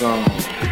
song.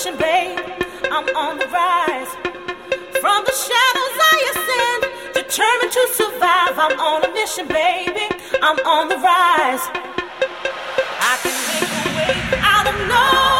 mission, babe. I'm on the rise. From the shadows I ascend, determined to survive. I'm on a mission, baby. I'm on the rise. I can make a way out of no.